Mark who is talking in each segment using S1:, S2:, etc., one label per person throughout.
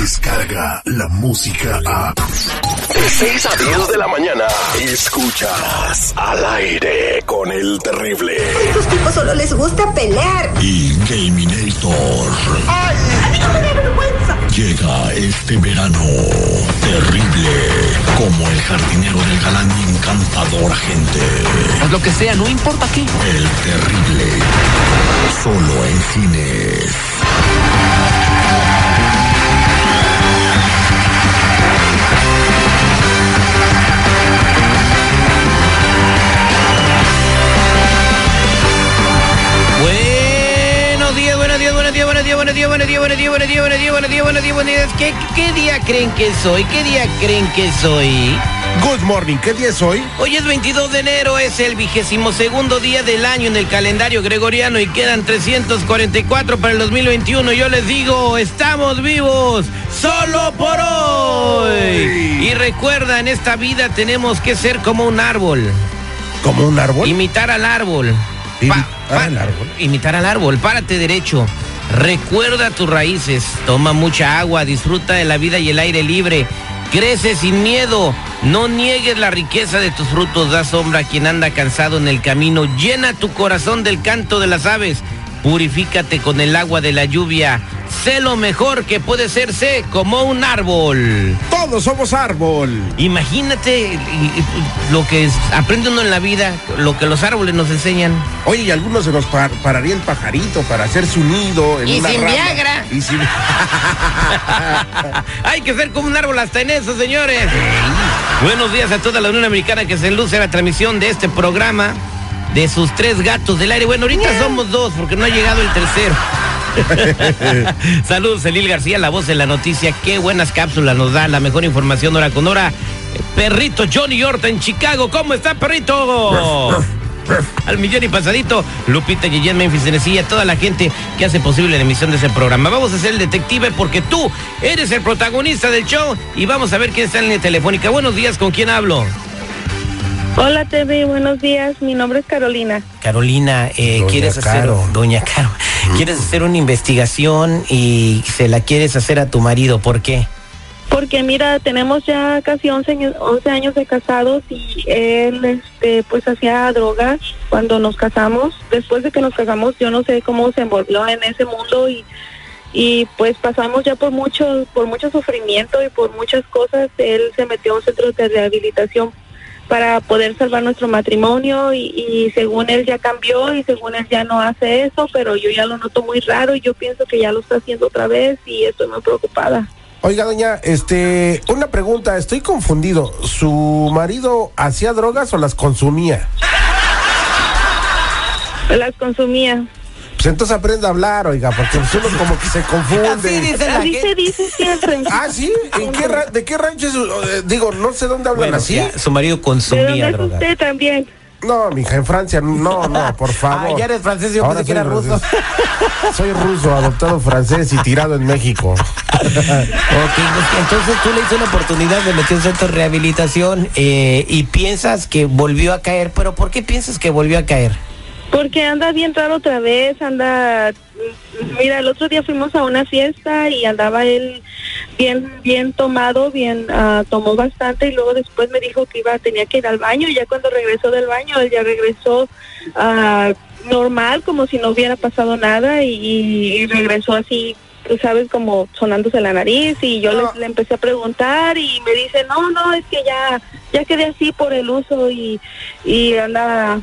S1: llega la música a...
S2: De 6 a 10 de la mañana, escuchas al aire con el terrible.
S3: A estos tipos solo les gusta pelear.
S1: Y Gaminator.
S3: ¡Ay! ¡A mí no me da vergüenza!
S1: Llega este verano terrible como el jardinero del galán y encantador agente.
S4: Pues lo que sea, no importa qué.
S1: El terrible. Solo en cines.
S4: Buenos días, buenos días, buenos días, buenos días, buenos días, buenos días, buenos días, buenos días, buenos días, buenos días. ¿Qué, ¿Qué día creen que soy? ¿Qué día creen que soy?
S5: Good morning, ¿qué día es hoy?
S4: Hoy es 22 de enero, es el vigésimo segundo día del año en el calendario gregoriano y quedan 344 para el 2021. Yo les digo, estamos vivos solo por hoy. Y recuerda, en esta vida tenemos que ser como un árbol,
S5: ¿Como un árbol?
S4: imitar al árbol.
S5: Imitar al árbol.
S4: Imitar al árbol, párate derecho. Recuerda tus raíces, toma mucha agua, disfruta de la vida y el aire libre. Crece sin miedo, no niegues la riqueza de tus frutos, da sombra a quien anda cansado en el camino, llena tu corazón del canto de las aves, purifícate con el agua de la lluvia, sé lo mejor que puede ser, sé como un árbol.
S5: Todos somos árbol.
S4: Imagínate lo que es- aprende uno en la vida, lo que los árboles nos enseñan.
S5: Oye, y algunos se nos par- pararía el pajarito para hacer su nido en
S4: Y
S5: una
S4: sin
S5: rama.
S4: Viagra.
S5: Y sin...
S4: Hay que ser como un árbol hasta en eso, señores. Buenos días a toda la Unión Americana que se luce a la transmisión de este programa de sus tres gatos del aire. Bueno, ahorita somos dos porque no ha llegado el tercero. Saludos, Elil García, la voz de la noticia. Qué buenas cápsulas nos da, la mejor información hora con hora. Perrito Johnny Horta en Chicago. ¿Cómo está, perrito? Al millón y pasadito, Lupita Guillén, Memphis, Tennessee, a toda la gente que hace posible la emisión de ese programa. Vamos a ser el detective porque tú eres el protagonista del show y vamos a ver quién está en la línea telefónica. Buenos días, ¿con quién hablo?
S6: Hola TV, buenos días. Mi nombre es Carolina.
S4: Carolina, eh,
S5: Doña
S4: ¿quieres hacer, doña Caro, quieres hacer una investigación y se la quieres hacer a tu marido? ¿Por qué?
S6: Porque mira, tenemos ya casi 11, años- 11 años de casados y él este, pues hacía drogas cuando nos casamos. Después de que nos casamos, yo no sé cómo se envolvió en ese mundo y, y pues pasamos ya por mucho, por mucho sufrimiento y por muchas cosas. Él se metió a un centro de rehabilitación para poder salvar nuestro matrimonio y, y según él ya cambió y según él ya no hace eso, pero yo ya lo noto muy raro y yo pienso que ya lo está haciendo otra vez y estoy muy preocupada.
S5: Oiga, doña, este, una pregunta, estoy confundido. ¿Su marido hacía drogas o las consumía?
S6: Las consumía.
S5: Pues entonces aprenda a hablar, oiga, porque pues uno como que se confunde.
S4: Así dice la
S6: Así se
S4: gente.
S6: dice siempre.
S5: Ah, ¿sí? ¿En qué ra- ¿De qué rancho es? eh, digo, no sé dónde hablan
S4: Bueno,
S5: así.
S4: ya, su marido
S6: ¿De
S4: consumía
S6: dónde es
S4: drogas.
S6: usted también?
S5: No, mija, en Francia, no, no, por favor.
S4: Ah, ya eres francés, yo
S5: Ahora
S4: pensé que era ruso.
S5: Soy ruso, adoptado francés y tirado en México.
S4: Ok, entonces tú le hiciste una oportunidad de meter un centro de rehabilitación eh, y piensas que volvió a caer, pero ¿por qué piensas que volvió a caer?
S6: Porque anda bien raro otra vez, anda... Mira, el otro día fuimos a una fiesta y andaba él bien bien tomado, bien ah, tomó bastante y luego después me dijo que iba tenía que ir al baño y ya cuando regresó del baño él ya regresó ah, normal como si no hubiera pasado nada y, y regresó así tú sabes como sonándose la nariz y yo
S5: No.
S6: le, le empecé a preguntar y me dice no no es que ya ya quedé así por el uso y y anda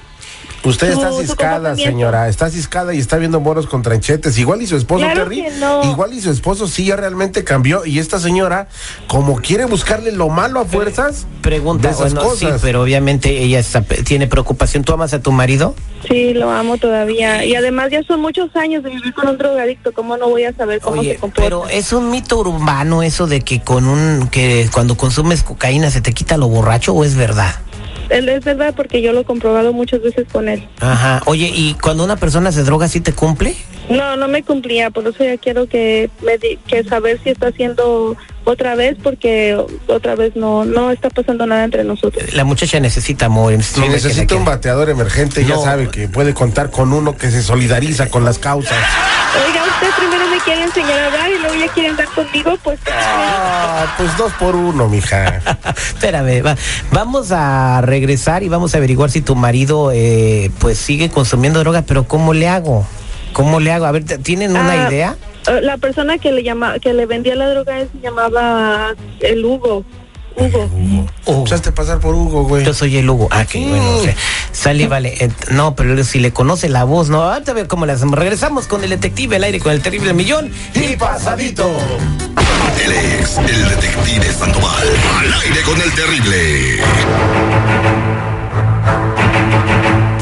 S5: Usted está ciscada, señora. Está ciscada y está viendo moros con tranchetes. Igual y su esposo,
S6: Claro
S5: Terry.
S6: no.
S5: Igual y su esposo sí ya realmente cambió. Y esta señora, como quiere buscarle lo malo a fuerzas,
S4: Pregunta,
S5: de esas
S4: bueno, sí,
S5: cosas.
S4: pero obviamente ella está- tiene preocupación. ¿Tú amas a tu marido?
S6: Sí, lo amo todavía. Y además ya son muchos años de vivir con un drogadicto. ¿Cómo no voy a saber cómo
S4: Oye,
S6: se comporta?
S4: pero es un mito urbano eso de que con un que cuando consumes cocaína se te quita lo borracho o es verdad?
S6: Es verdad porque yo lo he comprobado muchas veces con él.
S4: Ajá. Oye, ¿y cuando una persona se droga sí te cumple?
S6: No, no me cumplía, por eso ya quiero que me di- que saber si está haciendo otra vez porque otra vez no no está pasando nada entre nosotros.
S4: La muchacha necesita amor. necesita
S5: Si necesita un bateador emergente, ya sabe que puede contar con uno que se solidariza con las causas.
S6: Oiga, usted primero me quiere enseñar a hablar y luego ya quiere andar conmigo, pues
S5: Ah, pues dos por uno, mija.
S4: Espérame, va- vamos a regresar y vamos a averiguar si tu marido eh, pues sigue consumiendo drogas, pero ¿cómo le hago? ¿Cómo le hago? A ver, ¿tienen una
S6: Ah,
S4: idea?
S6: Eh, La persona que le llama, que le vendía la droga a él se llamaba el Hugo. Hugo.
S4: Oh,
S5: Echaste pasar por Hugo, güey.
S4: yo soy el Hugo. Ah, que bueno, o sea, sale, vale. Eh, no, pero si le conoce la voz, no. Ahorita ve cómo le hacemos. Regresamos con el detective al aire con el terrible millón y pasadito.
S2: Él es el detective Sandoval. Al aire con el terrible.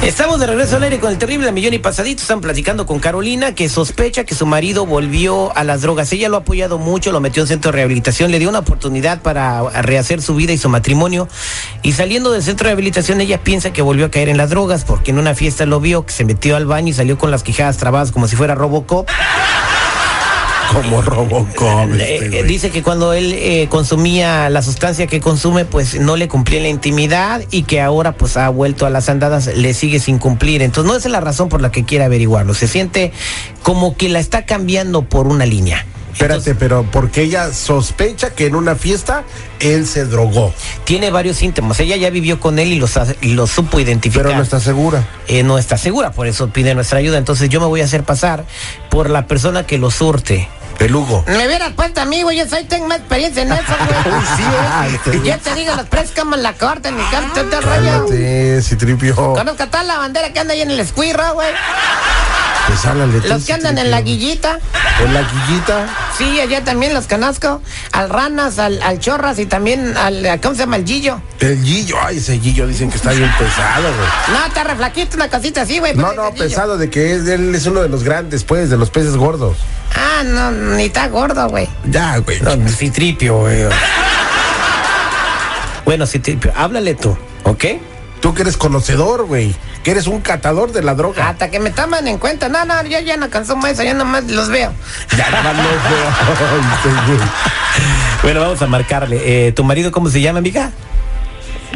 S4: Estamos de regreso al aire con el terrible millón y pasadito. Están platicando con Carolina que sospecha que su marido volvió a las drogas. Ella lo ha apoyado mucho, lo metió en centro de rehabilitación, le dio una oportunidad para rehacer su vida y su matrimonio. Y saliendo del centro de rehabilitación, ella piensa que volvió a caer en las drogas porque en una fiesta lo vio, que se metió al baño y salió con las quijadas trabadas como si fuera Robocop.
S5: Como Robocop. Este,
S4: dice que cuando él eh, consumía la sustancia que consume, pues no le cumplía la intimidad y que ahora pues ha vuelto a las andadas, le sigue sin cumplir. Entonces no esa es la razón por la que quiere averiguarlo. Se siente como que la está cambiando por una línea.
S5: Espérate, pero porque ella sospecha que en una fiesta él se drogó,
S4: Tiene varios síntomas. Ella ya vivió con él y los, ha- y los supo identificar.
S5: pero no está segura.
S4: Eh, no está segura, por eso pide nuestra ayuda. Entonces yo me voy a hacer pasar por la persona que lo surte.
S5: El Hugo.
S4: Me hubieras puesto a mí, güey. Yo soy, tengo más experiencia en eso, güey.
S5: güey.
S4: ya te digo los precios como la cortan y canto te rollo.
S5: Cálmate, Citripio.
S4: Conozco toda la bandera que anda ahí en el escuirro, güey.
S5: Pues háblale
S4: Los que andan en la guillita.
S5: En la guillita.
S4: Sí, allá también los conozco. Al Ranas, al, al Chorras y también al, ¿cómo se llama? El Gillo.
S5: El Gillo. Ay, ese Gillo dicen que está bien pesado, güey.
S4: No, está reflaquito, una cosita así, güey.
S5: No, no, pesado de que es- él es uno de los grandes, pues, de los peces gordos.
S4: Ah, no, ni está gordo, güey.
S5: Ya, güey.
S4: No, Citripio, güey. Bueno, Citripio, háblale tú, ¿ok?
S5: Tú que eres conocedor, güey. Que eres un catador de la droga.
S4: Hasta que me toman en cuenta. No, no, yo ya no consumo eso, yo nomás los veo.
S5: Ya, nada más los veo.
S4: Bueno, vamos a marcarle. Eh, ¿Tu marido cómo se llama, amiga?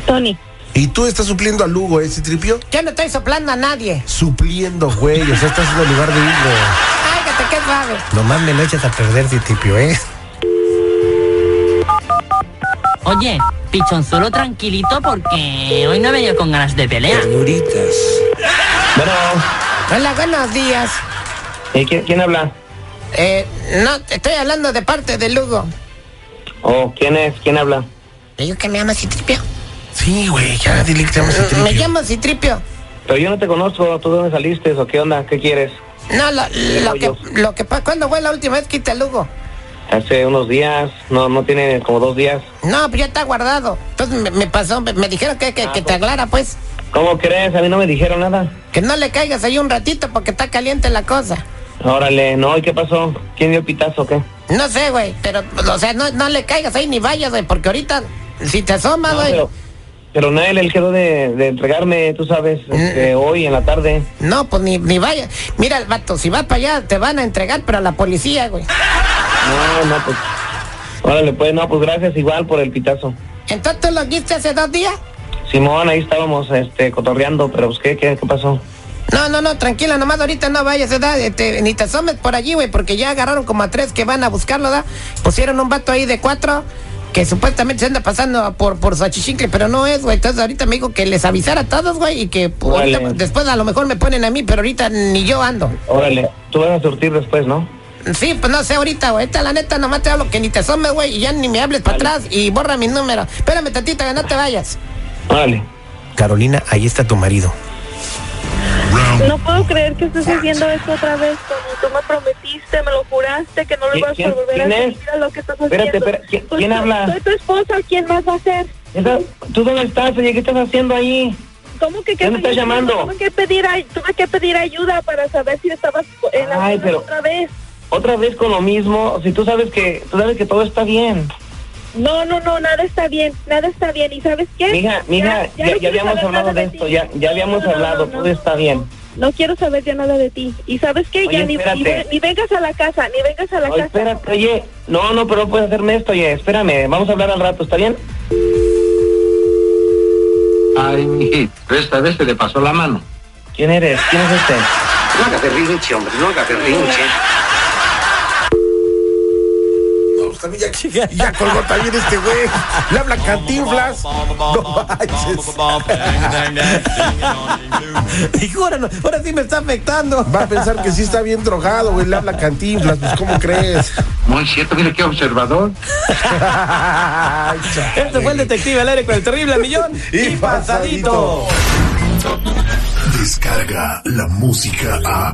S6: Tony.
S5: Y tú estás supliendo al Hugo, ¿eh, Citripio?
S4: Yo no estoy soplando a nadie.
S5: Supliendo, güey. O sea, estás en el lugar de Hugo.
S4: Qué suave. Nomás me lo echas a perder, Citripio, ¿eh?
S7: Oye, pichonzuelo tranquilito porque hoy no he venido con ganas de pelear.
S4: Ternuritas.
S8: Bueno,
S4: Hola, buenos días.
S8: ¿y quién, quién habla?
S4: Eh, no, te estoy hablando de parte de Lugo.
S8: ¿O quién es? ¿Quién habla?
S4: ¿Le digo que me llama Citripio?
S5: Sí, güey. Ya dile que te llamas
S4: Me
S5: Citripio.
S4: llamo Citripio.
S8: Pero yo no te conozco. ¿Tú de dónde saliste o qué onda? ¿Qué quieres?
S4: No, lo, lo que,
S8: yo.
S4: lo que pa- ¿cuándo fue la última vez que te Lugo?
S8: Hace unos días. No, no tiene como dos días.
S4: No, pues ya está guardado. Entonces me, me pasó, me, me dijeron que, que, que te aclara, pues.
S8: ¿Cómo crees? A mí no me dijeron nada.
S4: Que no le caigas ahí un ratito porque está caliente la cosa.
S8: Órale, no, ¿y qué pasó? ¿Quién dio el pitazo o qué?
S4: No sé, güey, pero, o sea, no, no le caigas ahí ni vayas, güey, porque ahorita, si te asomas, güey.
S8: Pero Nael, él quedó de, de entregarme, tú sabes,
S4: Mm.
S8: este, hoy en la tarde.
S4: No, pues ni, ni vayas. Mira, el vato, si vas para allá, te van a entregar, pero a la policía, güey.
S8: No, no, pues. Órale, pues, no, pues gracias igual por el pitazo.
S4: Entonces, ¿tú lo viste hace dos días?
S8: Simón, ahí estábamos, este, cotorreando, pero pues, ¿qué, qué, qué pasó?
S4: No, no, no, tranquila, nomás ahorita no vayas. Este, ni te asomes por allí, güey, porque ya agarraron como a tres que van a buscarlo, ¿verdad? Pusieron un vato ahí de cuatro que supuestamente se anda pasando por, por su achichincle, pero no es, güey. Entonces ahorita me dijo que les avisara a todos, güey, y que pues, ahorita, después a lo mejor me ponen a mí, pero ahorita ni yo ando.
S8: Órale, tú vas a surtir después, ¿no?
S4: Sí, pues no sé ahorita, güey. Esta la neta nomás te hablo que ni te asomes, güey, y ya ni me hables para atrás y borra mi número. Espérame tantito, que no te vayas.
S8: Órale.
S4: Carolina, ahí está tu marido.
S6: No puedo creer que estés haciendo esto otra vez, Tony. Tú me prometiste, me lo juraste que no lo
S8: ¿Qui-
S6: ibas a volver a
S8: quién
S6: hacer.
S8: es?
S6: Mira lo que estás
S8: Espérate,
S6: haciendo.
S8: ¿quién-
S6: Pues
S8: quién habla?
S6: Soy tu esposa, ¿quién más va a ser?
S8: ¿Tú dónde estás? Oye, ¿qué estás haciendo ahí?
S6: ¿Cómo que qué
S8: ¿Quién me está
S6: pedí?
S8: llamando?
S6: Tuve que, pedir, ay- tuve que pedir ayuda para saber si estabas en la
S8: Ay,
S6: zona
S8: pero-
S6: otra vez.
S8: Otra vez con lo mismo, si tú sabes que, tú sabes que todo está bien.
S6: No, no, no, nada está bien, nada está bien. ¿Y sabes qué?
S8: Mija, mija, ya,
S6: no
S8: ya
S6: quiero
S8: habíamos hablado de esto, ya, ya habíamos
S6: no, no,
S8: hablado,
S6: no,
S8: todo
S6: no.
S8: está bien.
S6: No quiero saber ya nada de ti. ¿Y sabes qué?
S8: Oye,
S6: ya ni, vengas a la casa, ni vengas a la
S8: No,
S6: casa.
S8: espérate, oye. No, no, pero no puedes hacerme esto, oye. Espérame, vamos a hablar al rato, ¿está bien?
S9: Ay, mijito, esta vez se le pasó la mano.
S8: ¿Quién eres? ¿Quién es este?
S9: No haga berrinche, hombre, no haga berrinche.
S5: No, ya, colgó también este güey. Le habla Cantinflas. No manches.
S4: Dijo, ahora, no- ahora sí me está afectando.
S5: Va a pensar que sí está bien drogado, güey. Le habla Cantinflas. Pues, ¿cómo crees?
S9: Muy cierto, mire qué observador.
S5: Ay.
S4: Este fue el detective al aire con el terrible millón
S5: Y pasadito.
S1: Descarga la música a.